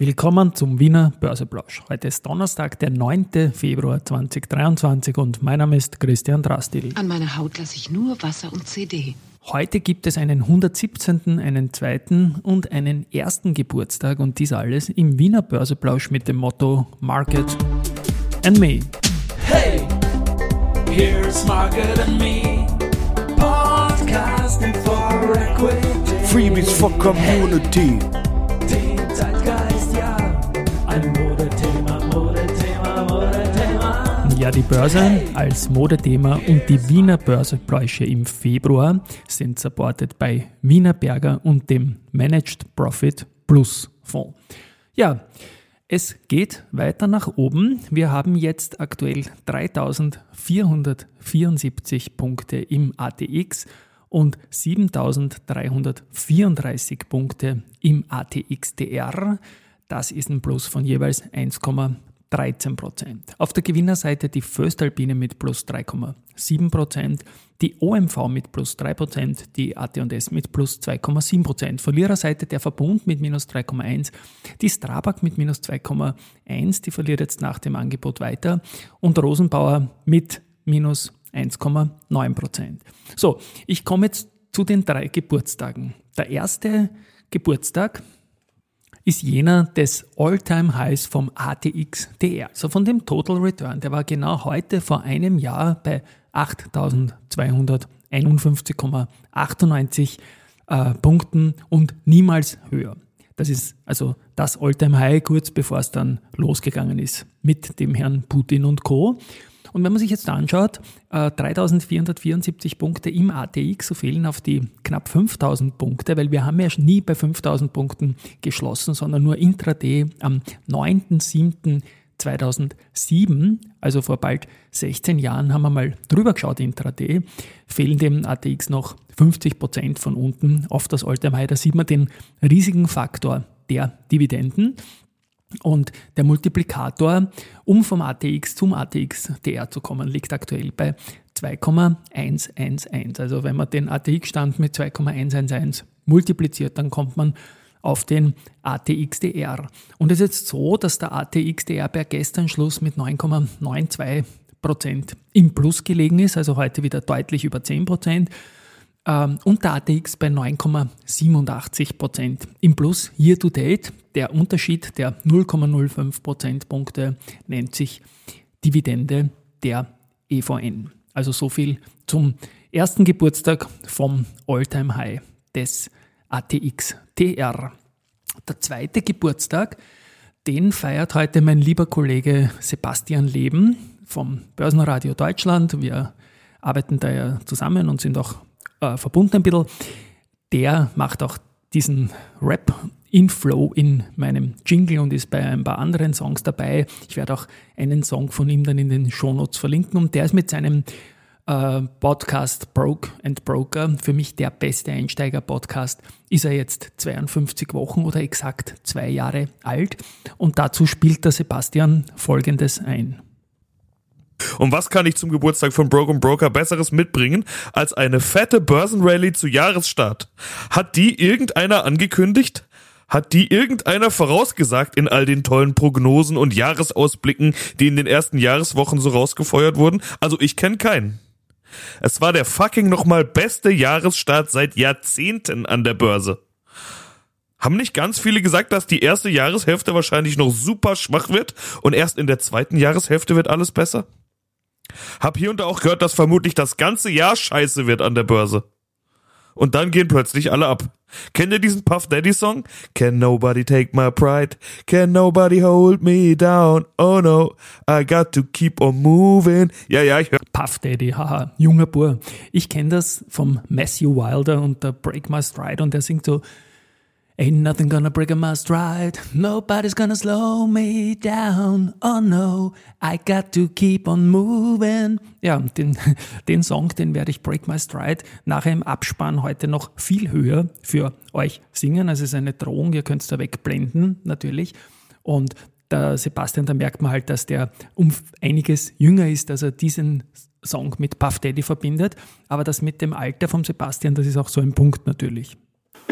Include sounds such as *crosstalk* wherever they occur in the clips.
Willkommen zum Wiener Börseplausch. Heute ist Donnerstag, der 9. Februar 2023 und mein Name ist Christian Drastil. An meiner Haut lasse ich nur Wasser und CD. Heute gibt es einen 117., einen zweiten und einen ersten Geburtstag und dies alles im Wiener Börseplausch mit dem Motto Market and Me. Hey, here's Market and Me. Podcasting for Equity. Freebies for Community. Ja. Ein Modethema, Modethema, Modethema. Ja, die Börse als Modethema und die Wiener Börsepläusche im Februar sind supported bei Wiener Berger und dem Managed Profit Plus Fonds. Ja, es geht weiter nach oben. Wir haben jetzt aktuell 3474 Punkte im ATX und 7334 Punkte im ATXDR. Das ist ein Plus von jeweils 1,13 Prozent. Auf der Gewinnerseite die Föstalpine mit plus 3,7 Prozent, die OMV mit plus 3 Prozent, die AT&S mit plus 2,7 Prozent. Verliererseite der Verbund mit minus 3,1, die Strabag mit minus 2,1, die verliert jetzt nach dem Angebot weiter und Rosenbauer mit minus 1,9 Prozent. So, ich komme jetzt zu den drei Geburtstagen. Der erste Geburtstag ist jener des All-Time-Highs vom ATX DR, also von dem Total Return. Der war genau heute vor einem Jahr bei 8.251,98 äh, Punkten und niemals höher. Das ist also das All-Time-High kurz bevor es dann losgegangen ist mit dem Herrn Putin und Co. Und wenn man sich jetzt anschaut, äh, 3474 Punkte im ATX, so fehlen auf die knapp 5000 Punkte, weil wir haben ja nie bei 5000 Punkten geschlossen, sondern nur intraday am 9.7.2007, also vor bald 16 Jahren, haben wir mal drüber geschaut intraday, fehlen dem ATX noch 50 Prozent von unten auf das Alltime High. Da sieht man den riesigen Faktor der Dividenden. Und der Multiplikator, um vom ATX zum ATX TR zu kommen, liegt aktuell bei 2,111. Also wenn man den ATX-Stand mit 2,111 multipliziert, dann kommt man auf den ATXDR. Und es ist jetzt so, dass der ATXDR per gestern Schluss mit 9,92 Prozent im Plus gelegen ist, also heute wieder deutlich über 10 Prozent. Ähm, und der ATX bei 9,87 Prozent im Plus year to date. Der Unterschied der 0,05 Prozentpunkte nennt sich Dividende der EVN. Also so viel zum ersten Geburtstag vom All-Time High des ATX TR. Der zweite Geburtstag, den feiert heute mein lieber Kollege Sebastian Leben vom Börsenradio Deutschland. Wir arbeiten da ja zusammen und sind auch äh, verbunden ein bisschen. Der macht auch diesen Rap Inflow in meinem Jingle und ist bei ein paar anderen Songs dabei. Ich werde auch einen Song von ihm dann in den Shownotes verlinken und der ist mit seinem äh, Podcast Broke and Broker, für mich der beste Einsteiger-Podcast, ist er jetzt 52 Wochen oder exakt zwei Jahre alt und dazu spielt der Sebastian Folgendes ein. Und was kann ich zum Geburtstag von Broken Broker Besseres mitbringen als eine fette Börsenrallye zu Jahresstart? Hat die irgendeiner angekündigt? Hat die irgendeiner vorausgesagt in all den tollen Prognosen und Jahresausblicken, die in den ersten Jahreswochen so rausgefeuert wurden? Also ich kenne keinen. Es war der fucking nochmal beste Jahresstart seit Jahrzehnten an der Börse. Haben nicht ganz viele gesagt, dass die erste Jahreshälfte wahrscheinlich noch super schwach wird und erst in der zweiten Jahreshälfte wird alles besser? Hab hier und da auch gehört, dass vermutlich das ganze Jahr scheiße wird an der Börse. Und dann gehen plötzlich alle ab. Kennt ihr diesen Puff Daddy Song? Can nobody take my pride? Can nobody hold me down? Oh no, I got to keep on moving. Ja, ja, ich höre. Puff Daddy, haha, junger Bur. Ich kenne das vom Matthew Wilder und der Break My Stride und der singt so Ain't nothing gonna break my stride. Nobody's gonna slow me down. Oh no, I got to keep on moving. Ja, den, *laughs* den Song, den werde ich Break My Stride nachher im Abspann heute noch viel höher für euch singen. Also es ist eine Drohung, ihr könnt es da wegblenden, natürlich. Und der Sebastian, da merkt man halt, dass der um einiges jünger ist, dass er diesen Song mit Puff Daddy verbindet. Aber das mit dem Alter vom Sebastian, das ist auch so ein Punkt natürlich.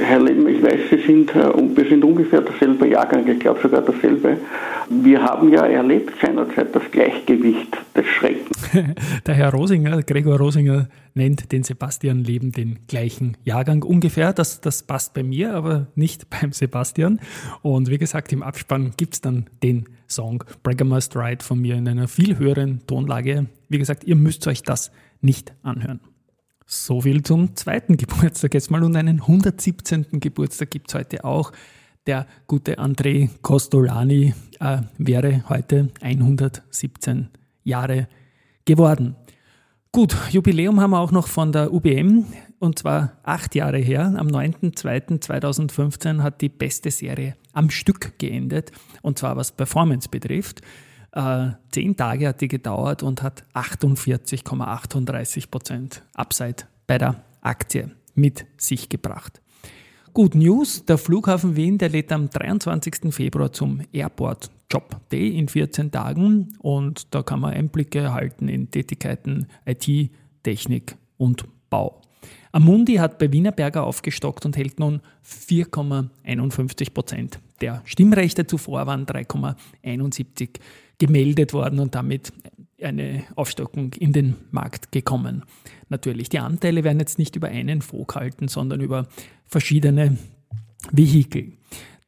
Herr Leben, ich weiß, Sie sind, äh, wir sind ungefähr derselbe Jahrgang, ich glaube sogar derselbe. Wir haben ja erlebt seinerzeit das Gleichgewicht des Schreckens. *laughs* Der Herr Rosinger, Gregor Rosinger, nennt den Sebastian Leben den gleichen Jahrgang ungefähr. Das, das passt bei mir, aber nicht *laughs* beim Sebastian. Und wie gesagt, im Abspann gibt es dann den Song Bragger Must Ride von mir in einer viel höheren Tonlage. Wie gesagt, ihr müsst euch das nicht anhören. So viel zum zweiten *laughs* Geburtstag jetzt mal und einen 117. Geburtstag gibt es heute auch. Der gute André Costolani äh, wäre heute 117 Jahre geworden. Gut, Jubiläum haben wir auch noch von der UBM und zwar acht Jahre her. Am 9.2.2015 hat die beste Serie am Stück geendet und zwar was Performance betrifft. Äh, zehn Tage hat die gedauert und hat 48,38 Prozent Upside bei der Aktie mit sich gebracht. Good News, der Flughafen Wien, der lädt am 23. Februar zum Airport Job Day in 14 Tagen und da kann man Einblicke erhalten in Tätigkeiten IT, Technik und Bau. Amundi hat bei Wienerberger aufgestockt und hält nun 4,51 Prozent der Stimmrechte. Zuvor waren 3,71 gemeldet worden und damit eine Aufstockung in den Markt gekommen. Natürlich, die Anteile werden jetzt nicht über einen Fonds gehalten, sondern über verschiedene Vehikel.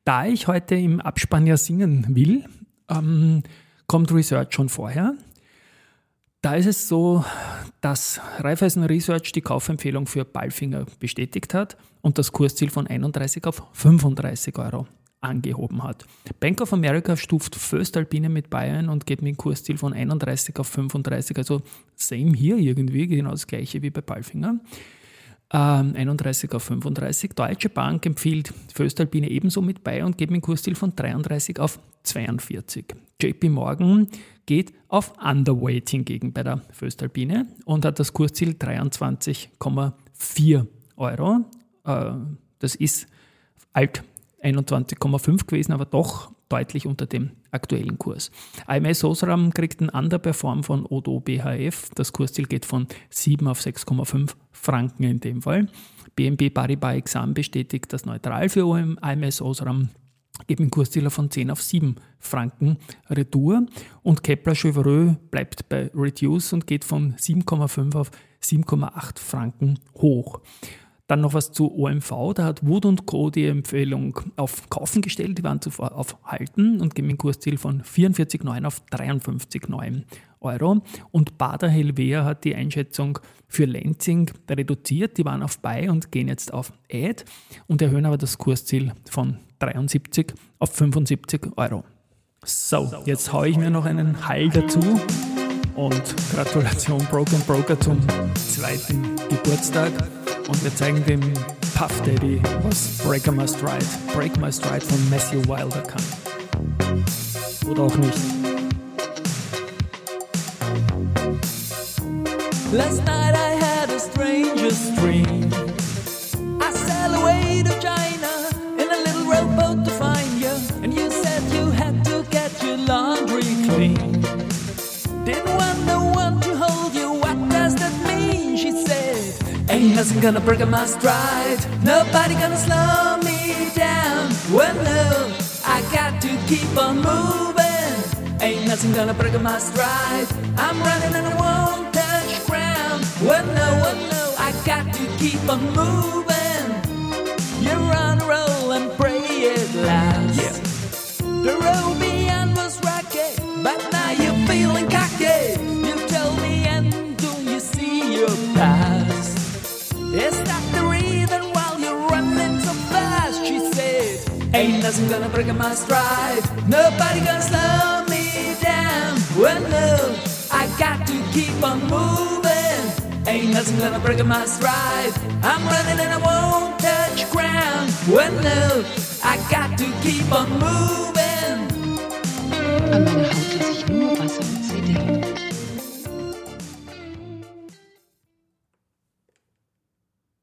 Da ich heute im Abspann ja singen will, ähm, kommt Research schon vorher. Da ist es so, dass Raiffeisen Research die Kaufempfehlung für Ballfinger bestätigt hat und das Kursziel von 31 auf 35 Euro angehoben hat. Bank of America stuft Föstalpine mit Bayern und geht mit dem Kursziel von 31 auf 35, also same hier irgendwie, genau das gleiche wie bei Palfinger. Ähm, 31 auf 35. Deutsche Bank empfiehlt Föstalpine ebenso mit Bayern und geht mit dem Kursziel von 33 auf 42. JP Morgan geht auf Underweight gegen bei der Föstalpine und hat das Kursziel 23,4 Euro. Äh, das ist alt 21,5 gewesen, aber doch deutlich unter dem aktuellen Kurs. IMS Osram kriegt einen Underperform von Odo BHF. Das Kursziel geht von 7 auf 6,5 Franken in dem Fall. BNB Paribas Exam bestätigt das neutral für. IMS Osram gibt einen Kurszieler von 10 auf 7 Franken Retour und Kepler Chevreux bleibt bei Reduce und geht von 7,5 auf 7,8 Franken hoch. Dann noch was zu OMV, da hat Wood Co. die Empfehlung auf Kaufen gestellt, die waren zuvor auf Halten und geben ein Kursziel von 44,9 auf 53,9 Euro. Und Bader Helvea hat die Einschätzung für Lenzing reduziert, die waren auf Buy und gehen jetzt auf Add und erhöhen aber das Kursziel von 73 auf 75 Euro. So, jetzt haue ich mir noch einen Hall dazu und Gratulation Broken Broker zum zweiten Geburtstag. Und wir zeigen dem Puff Daddy, was Breaker Must Ride, Break Must Ride von Matthew Wilder kann. Oder auch nicht. Last night I had a strangest dream. I sailed away to China nothing gonna break my stride. Nobody gonna slow me down. Well, no, I got to keep on moving. Ain't nothing gonna break my stride. I'm running and I won't touch ground. Well, no, well, no, I got to keep on moving. You're on a roll and pray it lasts. The road beyond was rocky, but now nothing gonna break my stride. Nobody gonna slow me down. Well, no, I got to keep on moving. Ain't nothing gonna break my stride. I'm running and I won't touch ground. Well, no, I got to keep on moving. An Haut und.